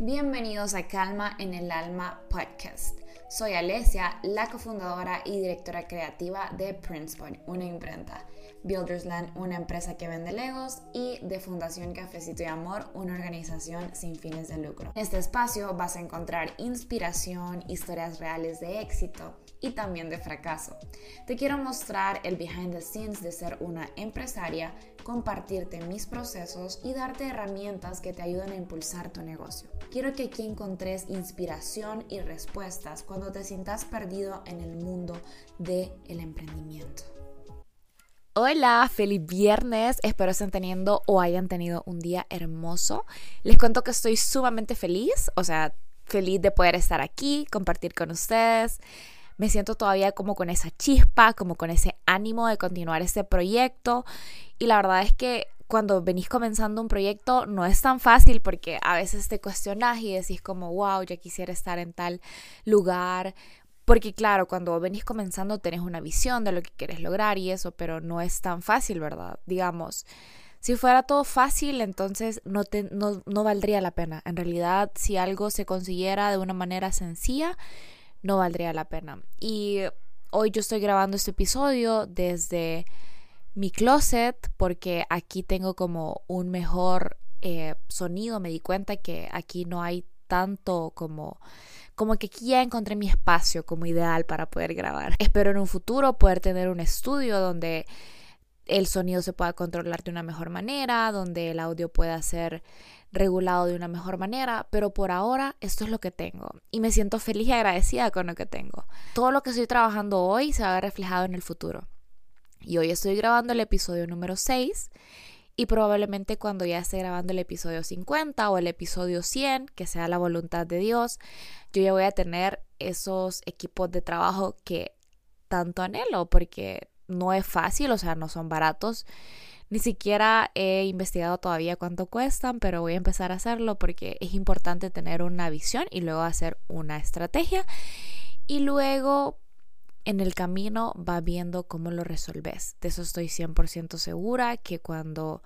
Bienvenidos a Calma en el Alma podcast. Soy Alesia, la cofundadora y directora creativa de Princeton, una imprenta. Buildersland, una empresa que vende legos, y de Fundación Cafecito y Amor, una organización sin fines de lucro. En este espacio vas a encontrar inspiración, historias reales de éxito y también de fracaso. Te quiero mostrar el behind the scenes de ser una empresaria, compartirte mis procesos y darte herramientas que te ayuden a impulsar tu negocio. Quiero que aquí encontres inspiración y respuestas cuando te sientas perdido en el mundo del el emprendimiento. Hola, feliz viernes. Espero estén teniendo o hayan tenido un día hermoso. Les cuento que estoy sumamente feliz, o sea, feliz de poder estar aquí, compartir con ustedes. Me siento todavía como con esa chispa, como con ese ánimo de continuar este proyecto. Y la verdad es que cuando venís comenzando un proyecto no es tan fácil porque a veces te cuestionas y decís como, wow, ya quisiera estar en tal lugar porque claro, cuando venís comenzando tenés una visión de lo que quieres lograr y eso, pero no es tan fácil, ¿verdad? Digamos, si fuera todo fácil, entonces no, te, no, no valdría la pena. En realidad, si algo se consiguiera de una manera sencilla, no valdría la pena. Y hoy yo estoy grabando este episodio desde mi closet porque aquí tengo como un mejor eh, sonido. Me di cuenta que aquí no hay tanto como como que aquí ya encontré mi espacio como ideal para poder grabar. Espero en un futuro poder tener un estudio donde el sonido se pueda controlar de una mejor manera, donde el audio pueda ser regulado de una mejor manera, pero por ahora esto es lo que tengo y me siento feliz y agradecida con lo que tengo. Todo lo que estoy trabajando hoy se va a ver reflejado en el futuro. Y hoy estoy grabando el episodio número 6 y probablemente cuando ya esté grabando el episodio 50 o el episodio 100, que sea la voluntad de Dios, yo ya voy a tener esos equipos de trabajo que tanto anhelo, porque no es fácil, o sea, no son baratos. Ni siquiera he investigado todavía cuánto cuestan, pero voy a empezar a hacerlo porque es importante tener una visión y luego hacer una estrategia. Y luego en el camino va viendo cómo lo resolves. De eso estoy 100% segura que cuando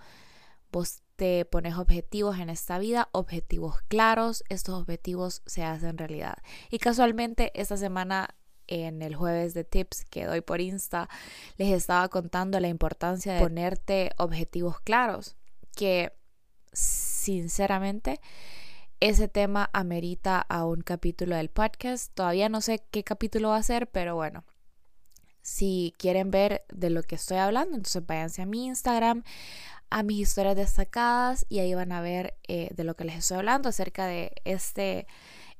vos te pones objetivos en esta vida, objetivos claros, estos objetivos se hacen realidad. Y casualmente esta semana en el jueves de tips que doy por Insta, les estaba contando la importancia de ponerte objetivos claros, que sinceramente ese tema amerita a un capítulo del podcast. Todavía no sé qué capítulo va a ser, pero bueno, si quieren ver de lo que estoy hablando, entonces váyanse a mi Instagram, a mis historias destacadas y ahí van a ver eh, de lo que les estoy hablando acerca de este,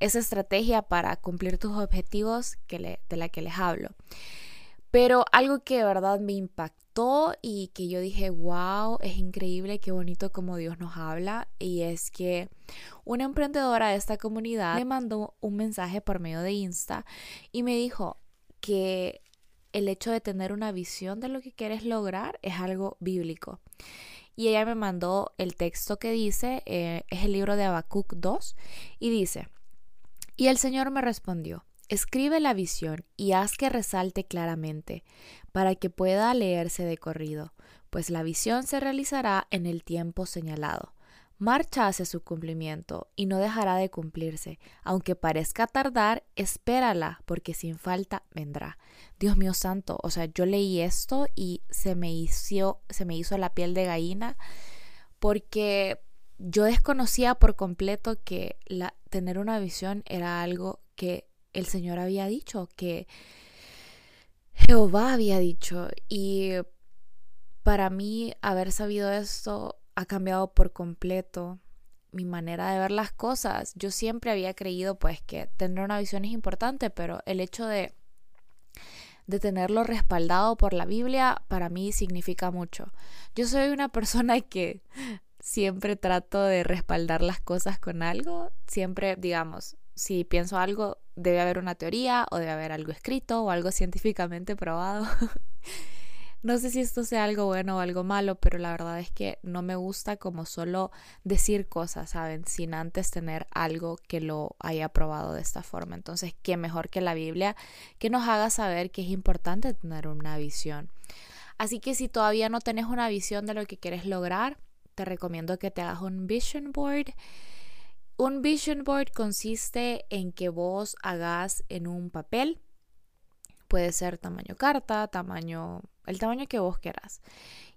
esa estrategia para cumplir tus objetivos que de la que les hablo. Pero algo que de verdad me impactó y que yo dije, wow, es increíble, qué bonito como Dios nos habla. Y es que una emprendedora de esta comunidad me mandó un mensaje por medio de Insta y me dijo que el hecho de tener una visión de lo que quieres lograr es algo bíblico. Y ella me mandó el texto que dice, eh, es el libro de Habacuc 2, y dice, y el Señor me respondió, escribe la visión y haz que resalte claramente, para que pueda leerse de corrido, pues la visión se realizará en el tiempo señalado marcha hacia su cumplimiento y no dejará de cumplirse. Aunque parezca tardar, espérala, porque sin falta vendrá. Dios mío santo, o sea, yo leí esto y se me hizo, se me hizo la piel de gallina porque yo desconocía por completo que tener una visión era algo que el Señor había dicho, que Jehová había dicho. Y para mí haber sabido esto ha cambiado por completo mi manera de ver las cosas. Yo siempre había creído pues que tener una visión es importante, pero el hecho de de tenerlo respaldado por la Biblia para mí significa mucho. Yo soy una persona que siempre trato de respaldar las cosas con algo, siempre digamos, si pienso algo debe haber una teoría o debe haber algo escrito o algo científicamente probado. No sé si esto sea algo bueno o algo malo, pero la verdad es que no me gusta como solo decir cosas, ¿saben? Sin antes tener algo que lo haya probado de esta forma. Entonces, ¿qué mejor que la Biblia que nos haga saber que es importante tener una visión? Así que si todavía no tenés una visión de lo que quieres lograr, te recomiendo que te hagas un vision board Un vision board consiste en que vos hagas en un papel, puede ser tamaño carta, tamaño, el tamaño que vos quieras.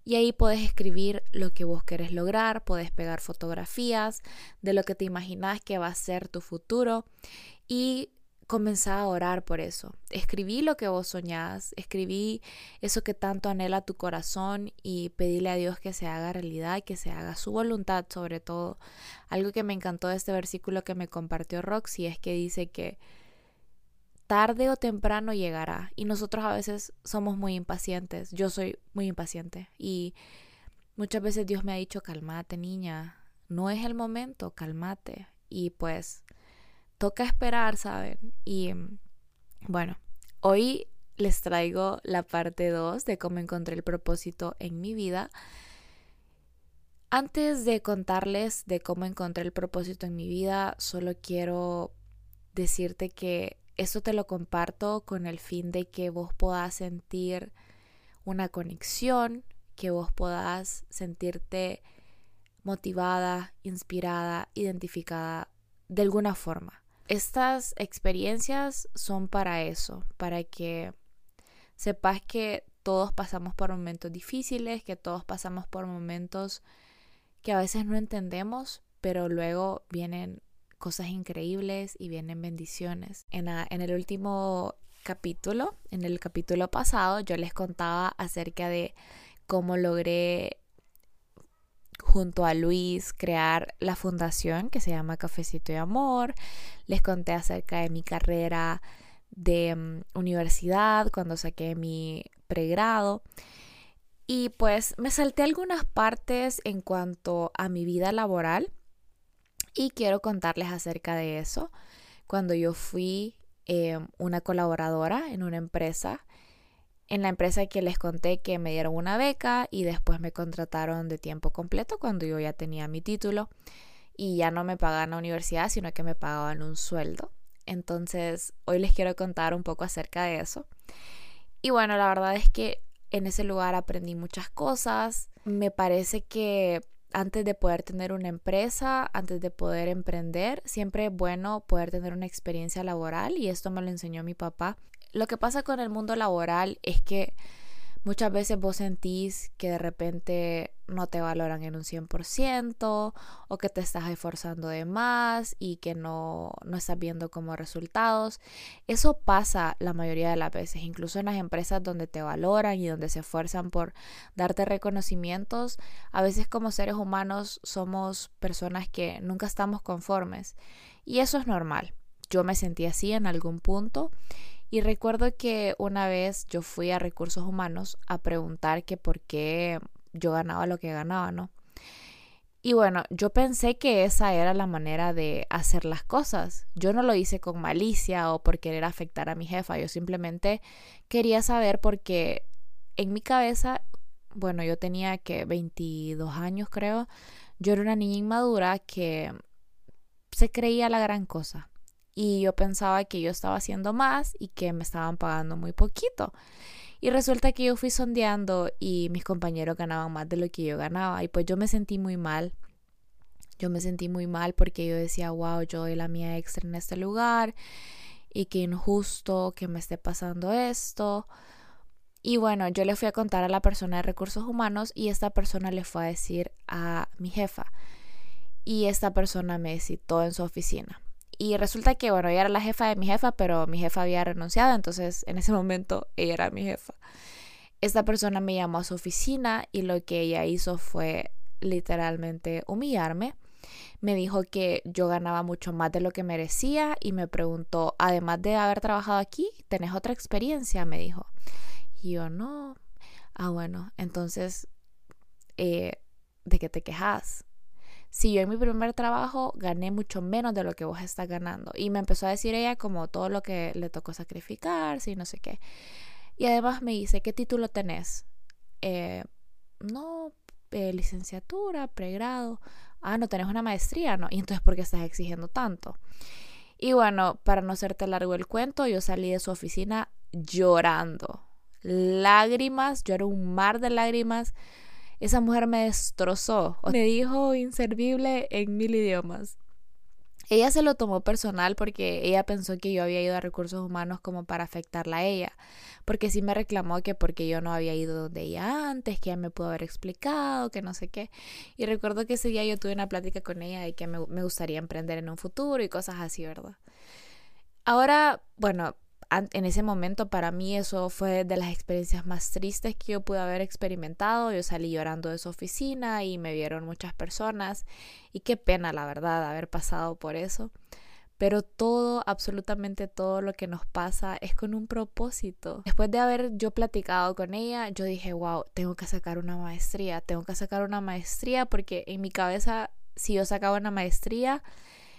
Y ahí puedes escribir lo que vos querés lograr, puedes pegar fotografías de lo que te imaginas que va a ser tu futuro y comenzar a orar por eso. Escribí lo que vos soñás, escribí eso que tanto anhela tu corazón y pedíle a Dios que se haga realidad, que se haga su voluntad sobre todo. Algo que me encantó de este versículo que me compartió Roxy es que dice que tarde o temprano llegará y nosotros a veces somos muy impacientes. Yo soy muy impaciente y muchas veces Dios me ha dicho, calmate niña, no es el momento, calmate. Y pues toca esperar, ¿saben? Y bueno, hoy les traigo la parte 2 de cómo encontré el propósito en mi vida. Antes de contarles de cómo encontré el propósito en mi vida, solo quiero decirte que esto te lo comparto con el fin de que vos puedas sentir una conexión, que vos puedas sentirte motivada, inspirada, identificada de alguna forma. Estas experiencias son para eso, para que sepas que todos pasamos por momentos difíciles, que todos pasamos por momentos que a veces no entendemos, pero luego vienen cosas increíbles y vienen bendiciones. En, en el último capítulo, en el capítulo pasado, yo les contaba acerca de cómo logré junto a Luis crear la fundación que se llama Cafecito de Amor. Les conté acerca de mi carrera de mm, universidad cuando saqué mi pregrado. Y pues me salté algunas partes en cuanto a mi vida laboral y quiero contarles acerca de eso. Cuando yo fui em, una colaboradora en una empresa, en la empresa que les conté que me dieron una beca y después me contrataron de tiempo completo cuando yo ya tenía mi título y ya no me pagaban la universidad, sino que me pagaban un sueldo. Entonces, hoy les quiero contar un poco acerca de eso. Y bueno, la verdad es que en ese lugar aprendí muchas cosas. Me parece que antes de poder tener una empresa, antes de poder emprender, siempre es bueno poder tener una experiencia laboral y esto me lo enseñó mi papá. Lo que pasa con el mundo laboral es que muchas veces vos sentís que de repente no te valoran en un 100% o que te estás esforzando de más y que no, no estás viendo como resultados. Eso pasa la mayoría de las veces, incluso en las empresas donde te valoran y donde se esfuerzan por darte reconocimientos. A veces como seres humanos somos personas que nunca estamos conformes y eso es normal. Yo me sentí así en algún punto y recuerdo que una vez yo fui a recursos humanos a preguntar que por qué yo ganaba lo que ganaba, ¿no? Y bueno, yo pensé que esa era la manera de hacer las cosas. Yo no lo hice con malicia o por querer afectar a mi jefa. Yo simplemente quería saber porque en mi cabeza, bueno, yo tenía que 22 años creo. Yo era una niña inmadura que se creía la gran cosa y yo pensaba que yo estaba haciendo más y que me estaban pagando muy poquito. Y resulta que yo fui sondeando y mis compañeros ganaban más de lo que yo ganaba y pues yo me sentí muy mal. Yo me sentí muy mal porque yo decía, wow, yo doy la mía extra en este lugar y qué injusto que me esté pasando esto. Y bueno, yo le fui a contar a la persona de recursos humanos y esta persona le fue a decir a mi jefa. Y esta persona me citó en su oficina. Y resulta que, bueno, ella era la jefa de mi jefa, pero mi jefa había renunciado, entonces en ese momento ella era mi jefa. Esta persona me llamó a su oficina y lo que ella hizo fue literalmente humillarme. Me dijo que yo ganaba mucho más de lo que merecía y me preguntó, además de haber trabajado aquí, ¿tenés otra experiencia? Me dijo. Y yo no. Ah, bueno, entonces, eh, ¿de qué te quejas? Si yo en mi primer trabajo gané mucho menos de lo que vos estás ganando. Y me empezó a decir ella como todo lo que le tocó sacrificar, y no sé qué. Y además me dice, ¿qué título tenés? Eh, no, eh, licenciatura, pregrado. Ah, no tenés una maestría, ¿no? Y entonces, ¿por qué estás exigiendo tanto? Y bueno, para no hacerte largo el cuento, yo salí de su oficina llorando. Lágrimas, yo era un mar de lágrimas esa mujer me destrozó. Me dijo inservible en mil idiomas. ella se lo tomó personal porque ella pensó que yo había ido a recursos humanos como para afectarla a ella, porque sí me reclamó que porque yo no había ido donde ella antes, que ella me pudo haber explicado, que no sé qué. Y recuerdo que ese día yo tuve una plática con ella de que me, me gustaría emprender en un futuro y cosas así, ¿verdad? Ahora, bueno, en ese momento para mí eso fue de las experiencias más tristes que yo pude haber experimentado. Yo salí llorando de su oficina y me vieron muchas personas y qué pena la verdad haber pasado por eso. Pero todo, absolutamente todo lo que nos pasa es con un propósito. Después de haber yo platicado con ella, yo dije, wow, tengo que sacar una maestría, tengo que sacar una maestría porque en mi cabeza, si yo sacaba una maestría,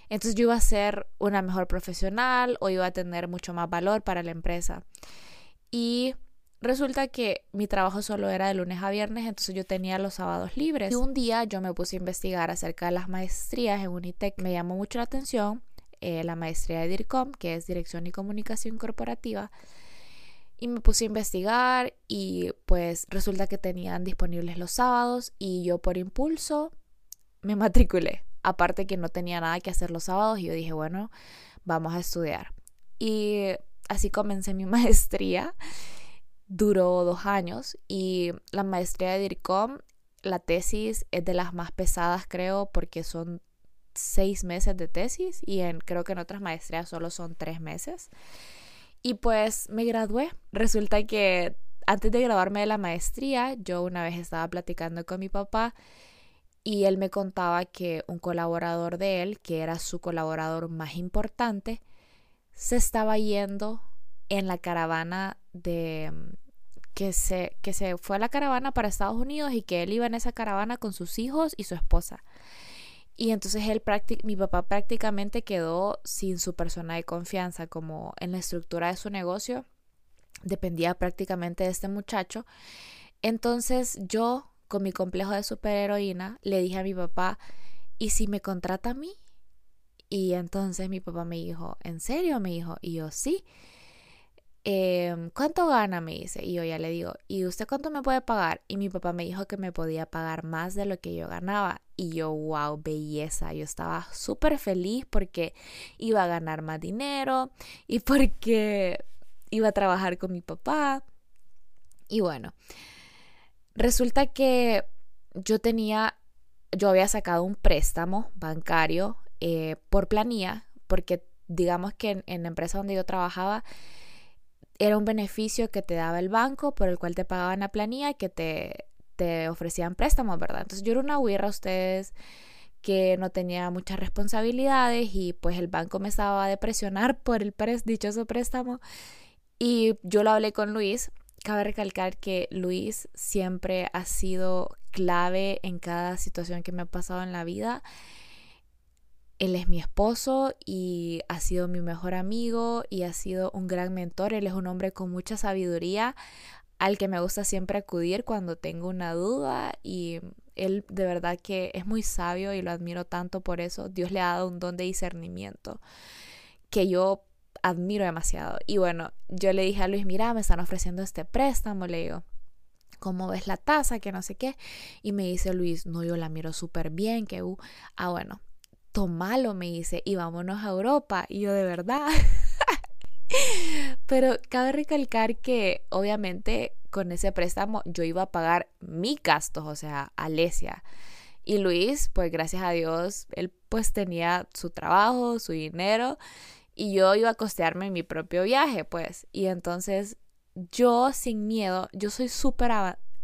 entonces yo iba a ser una mejor profesional o iba a tener mucho más valor para la empresa. Y resulta que mi trabajo solo era de lunes a viernes, entonces yo tenía los sábados libres. Y un día yo me puse a investigar acerca de las maestrías en Unitec. Me llamó mucho la atención eh, la maestría de DIRCOM, que es Dirección y Comunicación Corporativa. Y me puse a investigar y pues resulta que tenían disponibles los sábados y yo por impulso me matriculé. Aparte que no tenía nada que hacer los sábados y yo dije, bueno, vamos a estudiar. Y así comencé mi maestría. Duró dos años y la maestría de DIRCOM, la tesis es de las más pesadas creo porque son seis meses de tesis y en, creo que en otras maestrías solo son tres meses. Y pues me gradué. Resulta que antes de graduarme de la maestría, yo una vez estaba platicando con mi papá y él me contaba que un colaborador de él, que era su colaborador más importante, se estaba yendo en la caravana de mm, que se, que se fue a la caravana para Estados Unidos y que él iba en esa caravana con sus hijos y su esposa. Y entonces él mi papá prácticamente quedó sin su persona de confianza, como en la estructura de su negocio dependía prácticamente de este muchacho. Entonces yo con mi complejo de superheroína, le dije a mi papá, ¿y si me contrata a mí? Y entonces mi papá me dijo, ¿en serio? Me dijo, y yo sí. Em, ¿Cuánto gana? Me dice. Y yo ya le digo, ¿y usted cuánto me puede pagar? Y mi papá me dijo que me podía pagar más de lo que yo ganaba. Y yo, wow, belleza. Yo estaba súper feliz porque iba a ganar más dinero y porque iba a trabajar con mi papá. Y bueno, Resulta que yo tenía, yo había sacado un préstamo bancario eh, por planilla, porque digamos que en, la empresa donde yo trabajaba era un beneficio que te daba el banco por el cual te pagaban la planilla y que te, te ofrecían préstamos, ¿verdad? Entonces yo era una huirra a ustedes que no tenía muchas responsabilidades y pues el banco me estaba de presionar por el dichoso préstamo y yo lo hablé con Luis Cabe recalcar que Luis siempre ha sido clave en cada situación que me ha pasado en la vida. Él es mi esposo y ha sido mi mejor amigo y ha sido un gran mentor. Él es un hombre con mucha sabiduría al que me gusta siempre acudir cuando tengo una duda y él de verdad que es muy sabio y lo admiro tanto por eso. Dios le ha dado un don de discernimiento que yo admiro demasiado. Y bueno, yo le dije a Luis, mira, me están ofreciendo este préstamo, le digo. ¿Cómo ves la tasa? Que no sé qué. Y me dice Luis, no, yo la miro súper bien, que, uh, ah, bueno, tomalo, me dice, y vámonos a Europa. Y yo, de verdad. Pero cabe recalcar que obviamente con ese préstamo yo iba a pagar mis gastos, o sea, Alesia. Y Luis, pues gracias a Dios, él pues tenía su trabajo, su dinero y yo iba a costearme mi propio viaje, pues. Y entonces yo sin miedo, yo soy súper,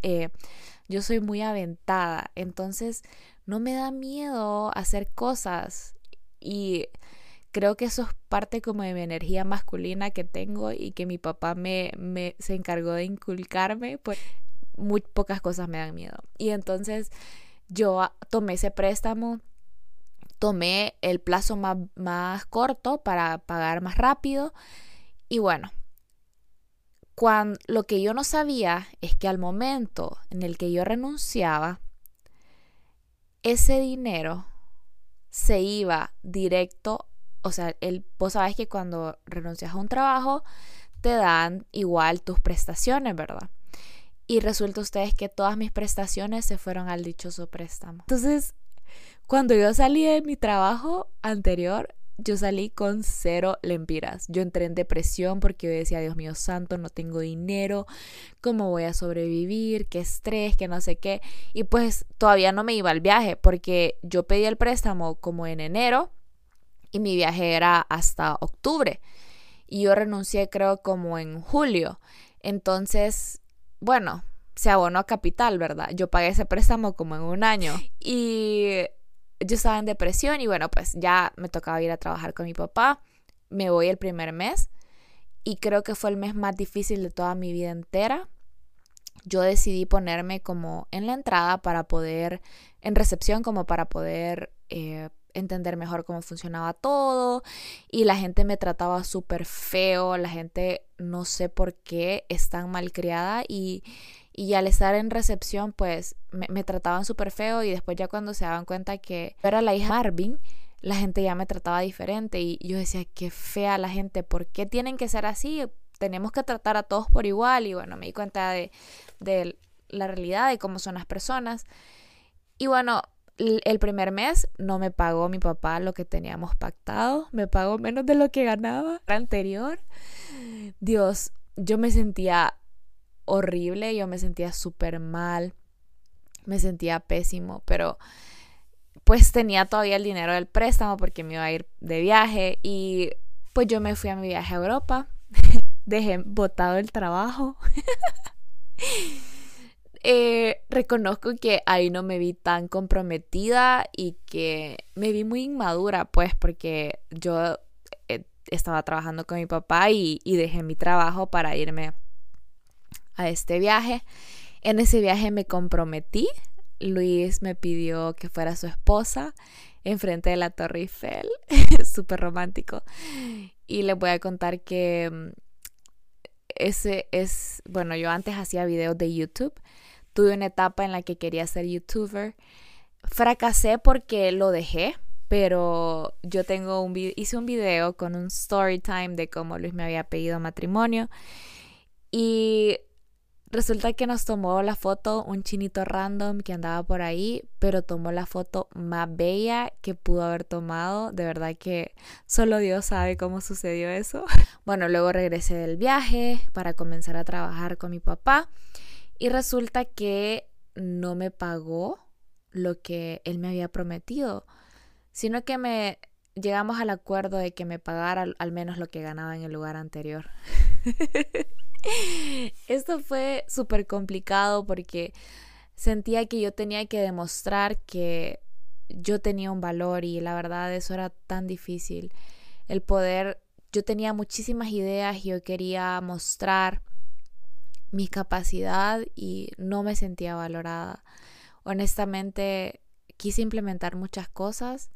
eh, yo soy muy aventada, entonces no me da miedo hacer cosas y creo que eso es parte como de mi energía masculina que tengo y que mi papá me, me se encargó de inculcarme, pues muy pocas cosas me dan miedo. Y entonces yo tomé ese préstamo tomé el plazo más, corto para pagar más rápido. Y bueno, cuando, lo que yo no sabía es que al momento en el que yo renunciaba, ese dinero se iba directo, o sea, el, vos sabés que cuando renuncias a un trabajo, te dan igual tus prestaciones, ¿verdad? Y resulta ustedes que todas mis prestaciones se fueron al dichoso préstamo. Entonces, Cuando yo salí de mi trabajo anterior, yo salí con cero lempiras. Yo entré en depresión porque yo decía, Dios mío santo, no tengo dinero, ¿cómo voy a sobrevivir? ¿Qué estrés? ¿Qué no sé qué? Y pues todavía no me iba al viaje porque yo pedí el préstamo como en enero y mi viaje era hasta octubre. Y yo renuncié creo como en julio. Entonces, bueno, se abonó a capital, ¿verdad? Yo pagué ese préstamo como en un año. Y yo estaba en depresión y bueno, pues ya me tocaba ir a trabajar con mi papá. Me voy el primer mes y creo que fue el mes más difícil de toda mi vida entera. Yo decidí ponerme como en la entrada para poder, en recepción, como para poder eh, entender mejor cómo funcionaba todo y la gente me trataba súper feo, la gente no sé por qué es tan malcriada y y al estar en recepción, pues me, trataban súper feo y después ya cuando se daban cuenta que yo era la hija de Marvin, la gente ya me trataba diferente y yo decía, qué fea la gente, ¿por qué tienen que ser así? Tenemos que tratar a todos por igual y bueno, me di cuenta de, de la realidad de cómo son las personas. Y bueno, el primer mes no me pagó mi papá lo que teníamos pactado, me pagó menos de lo que ganaba anterior. Dios, yo me sentía horrible, yo me sentía súper mal, me sentía pésimo, pero pues tenía todavía el dinero del préstamo porque me iba a ir de viaje y pues yo me fui a mi viaje a Europa, dejé botado el trabajo. Eh, reconozco que ahí no me vi tan comprometida y que me vi muy inmadura, pues, porque yo eh, estaba trabajando con mi papá y, y dejé mi trabajo para irme a este viaje. En ese viaje me comprometí. Luis me pidió que fuera su esposa enfrente de la Torre Eiffel. Súper romántico. Y les voy a contar que mm, ese es, bueno, yo antes hacía videos de YouTube. Tuve una etapa en la que quería ser youtuber. Fracasé porque lo dejé, pero yo tengo un hice un video con un story time de cómo Luis me había pedido matrimonio y Resulta que nos tomó la foto un chinito random que andaba por ahí, pero tomó la foto más bella que pudo haber tomado. De verdad que solo Dios sabe cómo sucedió eso. Bueno, luego regresé del viaje para comenzar a trabajar con mi papá y resulta que no me pagó lo que él me había prometido, sino que me llegamos al acuerdo de que me pagara al menos lo que ganaba en el lugar anterior. Esto fue súper complicado porque sentía que yo tenía que demostrar que yo tenía un valor y la verdad eso era tan difícil. El poder, yo tenía muchísimas ideas y yo quería mostrar mi capacidad y no me sentía valorada. Honestamente, quise implementar muchas cosas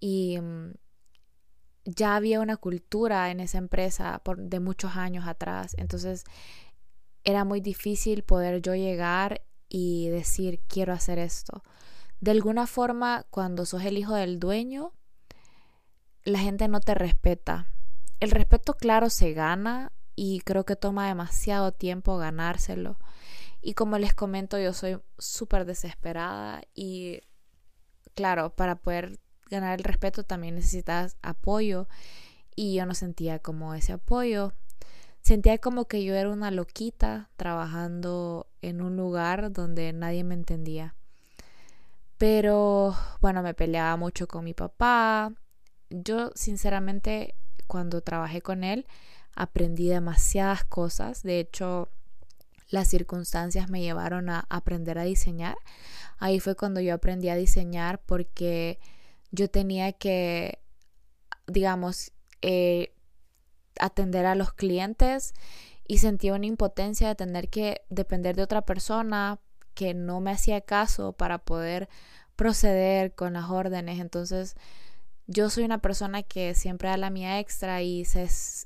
y mm, ya había una cultura en esa empresa por, de muchos años atrás. Entonces era muy difícil poder yo llegar y decir quiero hacer esto. De alguna forma, cuando sos el hijo del dueño, la gente no te respeta. El respeto, claro, se gana y creo que toma demasiado tiempo ganárselo. Y como les comento, yo soy súper desesperada y claro, para poder ganar el respeto también necesitas apoyo y yo no sentía como ese apoyo. Sentía como que yo era una loquita trabajando en un lugar donde nadie me entendía. Pero bueno, me peleaba mucho con mi papá. Yo sinceramente cuando trabajé con él aprendí demasiadas cosas. De hecho, las circunstancias me llevaron a aprender a diseñar. Ahí fue cuando yo aprendí a diseñar porque yo tenía que, digamos, eh, atender a los clientes y sentía una impotencia de tener que depender de otra persona que no me hacía caso para poder proceder con las órdenes. Entonces, yo soy una persona que siempre da la mía extra y,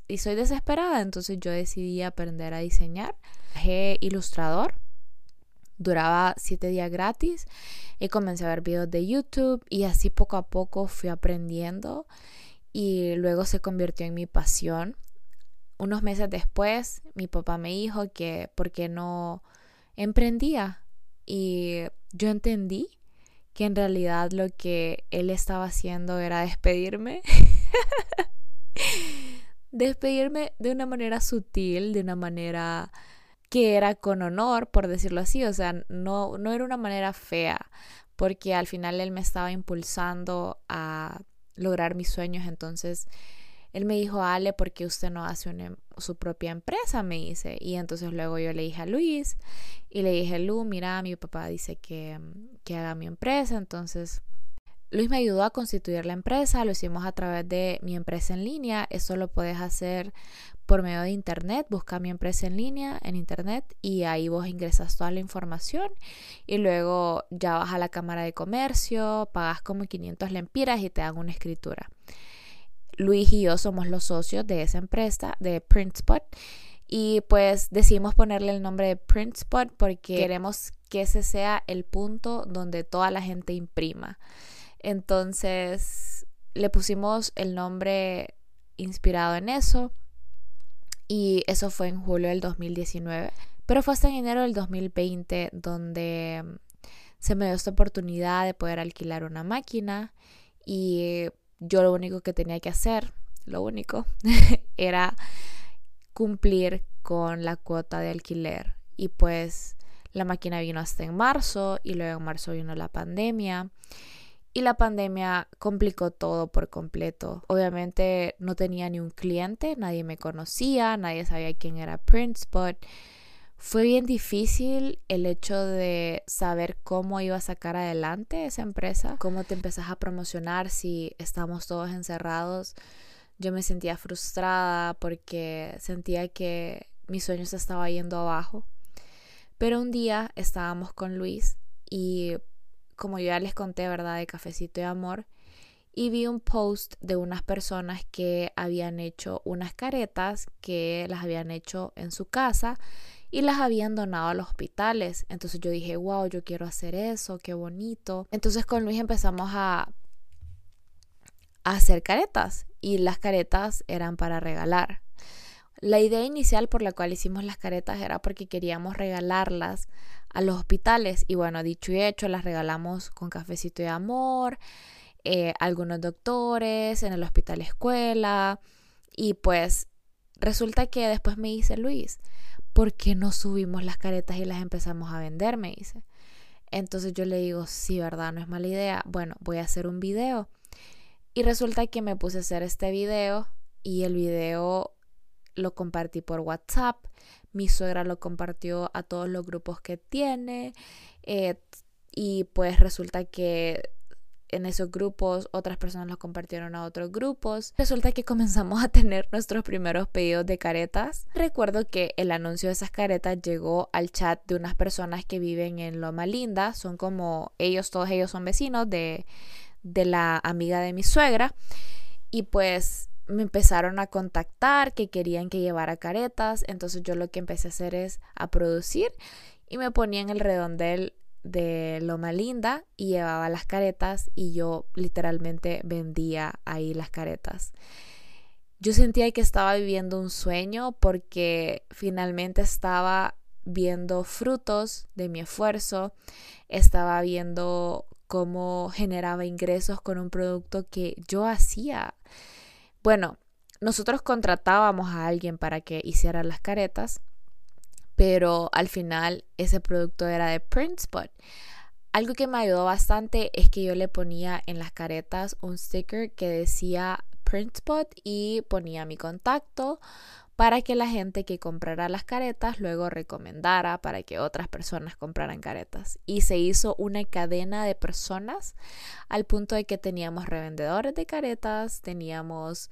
y soy desesperada, entonces yo decidí aprender a diseñar. Trabajé ilustrador duraba siete días gratis y comencé a ver videos de YouTube y así poco a poco fui aprendiendo y luego se convirtió en mi pasión. Unos meses después mi papá me dijo que por qué no emprendía y yo entendí que en realidad lo que él estaba haciendo era despedirme. despedirme de una manera sutil, de una manera que era con honor, por decirlo así, o sea, no, no era una manera fea, porque al final él me estaba impulsando a lograr mis sueños, entonces él me dijo, Ale, ¿por qué usted no hace em, su propia empresa? Me dice. Y entonces luego yo le dije a Luis y le dije, Lu, mira, mi papá dice que, que haga mi empresa. Entonces Luis me ayudó a constituir la empresa, lo hicimos a través de mi empresa en línea. Eso lo puedes hacer por medio de internet. Busca mi empresa en línea en internet y ahí vos ingresas toda la información y luego ya vas a la Cámara de Comercio, pagas como 500 lempiras y te dan una escritura. Luis y yo somos los socios de esa empresa, de PrintSpot. Y pues decidimos ponerle el nombre de PrintSpot porque queremos que ese sea el punto donde toda la gente imprima. Entonces le pusimos el nombre inspirado en eso. Y eso fue en julio del 2019. Pero fue hasta en enero del 2020 donde se me dio esta oportunidad de poder alquilar una máquina. Y yo lo único que tenía que hacer, lo único, era cumplir con la cuota de alquiler. Y pues la máquina vino hasta en marzo y luego en marzo vino la pandemia. Y la pandemia complicó todo por completo. Obviamente no tenía ni un cliente, nadie me conocía, nadie sabía quién era PrintSpot. Fue bien difícil el hecho de saber cómo iba a sacar adelante esa empresa, cómo te empezás a promocionar si estamos todos encerrados. Yo me sentía frustrada porque sentía que mi sueño se estaba yendo abajo. Pero un día estábamos con Luis y como yo ya les conté, ¿verdad? De Cafecito de Amor. Y vi un post de unas personas que habían hecho unas caretas que las habían hecho en su casa y las habían donado a los hospitales. Entonces yo dije, wow, yo quiero hacer eso, qué bonito. Entonces con Luis empezamos a, a hacer caretas y las caretas eran para regalar. La idea inicial por la cual hicimos las caretas era porque queríamos regalarlas a los hospitales y bueno, dicho y hecho, las regalamos con cafecito de amor, eh, algunos doctores, en el hospital escuela y pues resulta que después me dice Luis, ¿por qué no subimos las caretas y las empezamos a vender? Me dice. Entonces yo le digo, sí, ¿verdad? No es mala idea. Bueno, voy a hacer un video. Y resulta que me puse a hacer este video y el video lo compartí por WhatsApp. Mi suegra lo compartió a todos los grupos que tiene. Eh, y pues resulta que en esos grupos, otras personas lo compartieron a otros grupos. Resulta que comenzamos a tener nuestros primeros pedidos de caretas. Recuerdo que el anuncio de esas caretas llegó al chat de unas personas que viven en Loma Linda. Son como ellos, todos ellos son vecinos de, de la amiga de mi suegra. Y pues me empezaron a contactar que querían que llevara caretas. Entonces yo lo que empecé a hacer es a producir y me ponía en el redondel de Loma Linda y llevaba las caretas y yo literalmente vendía ahí las caretas. Yo sentía que estaba viviendo un sueño porque finalmente estaba viendo frutos de mi esfuerzo, estaba viendo cómo generaba ingresos con un producto que yo hacía. Bueno, nosotros contratábamos a alguien para que hiciera las caretas pero al final ese producto era de PrintSpot. Algo que me ayudó bastante es que yo le ponía en las caretas un sticker que decía PrintSpot y ponía mi contacto para que la gente que comprara las caretas luego recomendara para que otras personas compraran caretas. Y se hizo una cadena de personas al punto de que teníamos revendedores de caretas, teníamos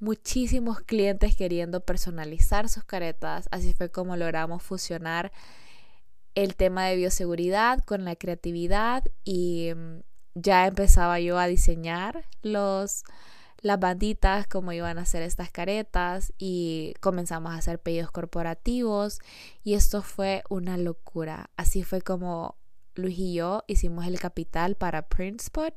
muchísimos clientes queriendo personalizar sus caretas. Así fue como logramos fusionar el tema de bioseguridad con la creatividad y mm, ya empezaba yo a diseñar los las banditas, cómo iban a ser estas caretas y comenzamos a hacer pedidos corporativos y esto fue una locura. Así fue como Luis y yo hicimos el capital para PrintSpot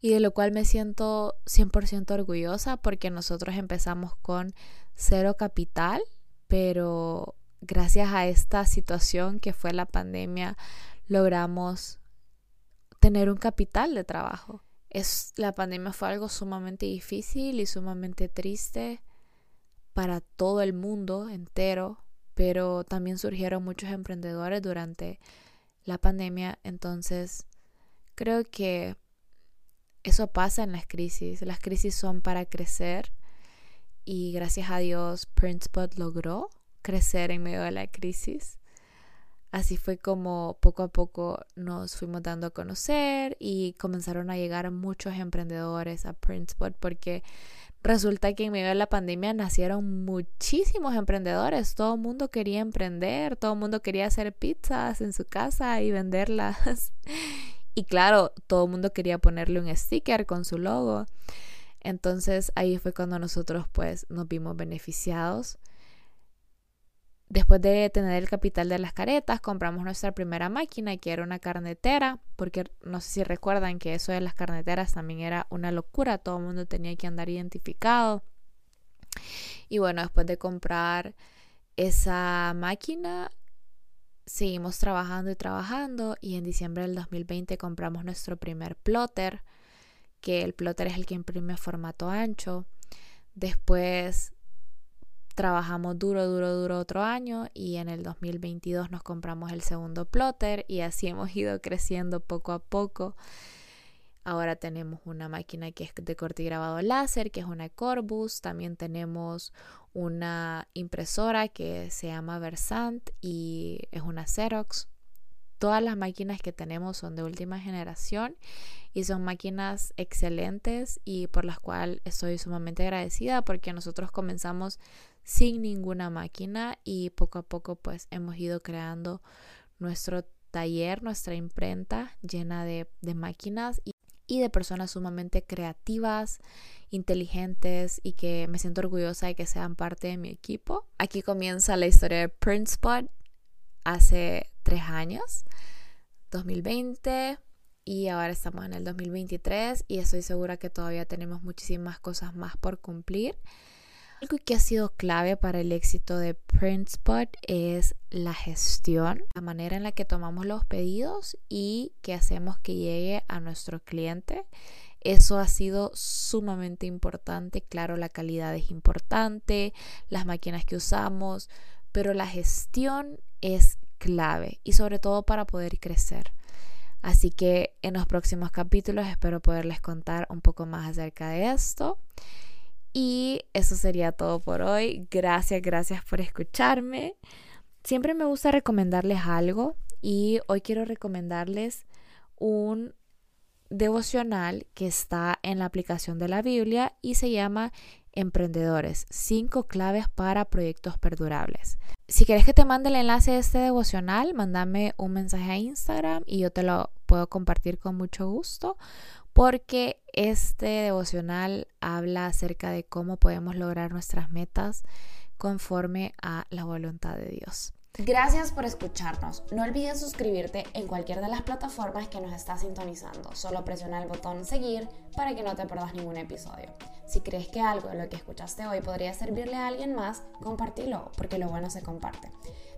y de lo cual me siento 100% orgullosa porque nosotros empezamos con cero capital, pero gracias a esta situación que fue la pandemia logramos tener un capital de trabajo. Es, la pandemia fue algo sumamente difícil y sumamente triste para todo el mundo entero, pero también surgieron muchos emprendedores durante la pandemia, entonces creo que eso pasa en las crisis. Las crisis son para crecer y gracias a Dios PrincePod logró crecer en medio de la crisis. Así fue como poco a poco nos fuimos dando a conocer y comenzaron a llegar muchos emprendedores a PrincePod porque resulta que en medio de la pandemia nacieron muchísimos emprendedores. Todo mundo quería emprender, todo mundo quería hacer pizzas en su casa y venderlas. Y claro, todo el mundo quería ponerle un sticker con su logo. Entonces ahí fue cuando nosotros pues nos vimos beneficiados. Después de tener el capital de las caretas, compramos nuestra primera máquina, que era una carnetera, porque no sé si recuerdan que eso de las carneteras también era una locura, todo el mundo tenía que andar identificado. Y bueno, después de comprar esa máquina, seguimos trabajando y trabajando y en diciembre del 2020 compramos nuestro primer plotter, que el plotter es el que imprime formato ancho. Después trabajamos duro, duro, duro otro año y en el 2022 nos compramos el segundo plotter y así hemos ido creciendo poco a poco. Ahora tenemos una máquina que es de corte y grabado láser, que es una Corbus. También tenemos una impresora que se llama Versant y es una Xerox. Todas las máquinas que tenemos son de última generación y son máquinas excelentes y por las cuales estoy sumamente agradecida porque nosotros comenzamos sin ninguna máquina y poco a poco pues hemos ido creando nuestro taller, nuestra imprenta llena de, de máquinas y y de personas sumamente creativas, inteligentes y que me siento orgullosa de que sean parte de mi equipo. Aquí comienza la historia de PrintSpot hace tres años, 2020 y ahora estamos en el 2023 y estoy segura que todavía tenemos muchísimas cosas más por cumplir. Algo que ha sido clave para el éxito de PrintSpot es la gestión, la manera en la que tomamos los pedidos y que hacemos que llegue a nuestro cliente. Eso ha sido sumamente importante. Claro, la calidad es importante, las máquinas que usamos, pero la gestión es clave y sobre todo para poder crecer. Así que en los próximos capítulos espero poderles contar un poco más acerca de esto. Y eso sería todo por hoy. Gracias, gracias por escucharme. Siempre me gusta recomendarles algo y hoy quiero recomendarles un devocional que está en la aplicación de la Biblia y se llama Emprendedores, cinco claves para proyectos perdurables. Si quieres que te mande el enlace de este devocional, mándame un mensaje a Instagram y yo te lo puedo compartir con mucho gusto porque este devocional habla acerca de cómo podemos lograr nuestras metas conforme a la voluntad de Dios. Gracias por escucharnos. No olvides suscribirte en cualquier de las plataformas que nos está sintonizando. Solo presiona el botón seguir para que no te pierdas ningún episodio. Si crees que algo de lo que escuchaste hoy podría servirle a alguien más, compártelo, porque lo bueno se comparte.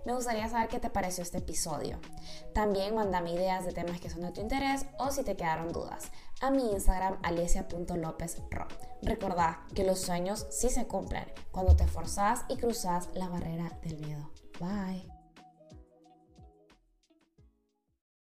Me gustaría saber qué te pareció este episodio. También mándame ideas de temas que son de tu interés o si te quedaron dudas a mi Instagram alesia.lopezro. Recordá que los sueños sí se cumplen cuando te forzás y cruzas la barrera del miedo. Bye.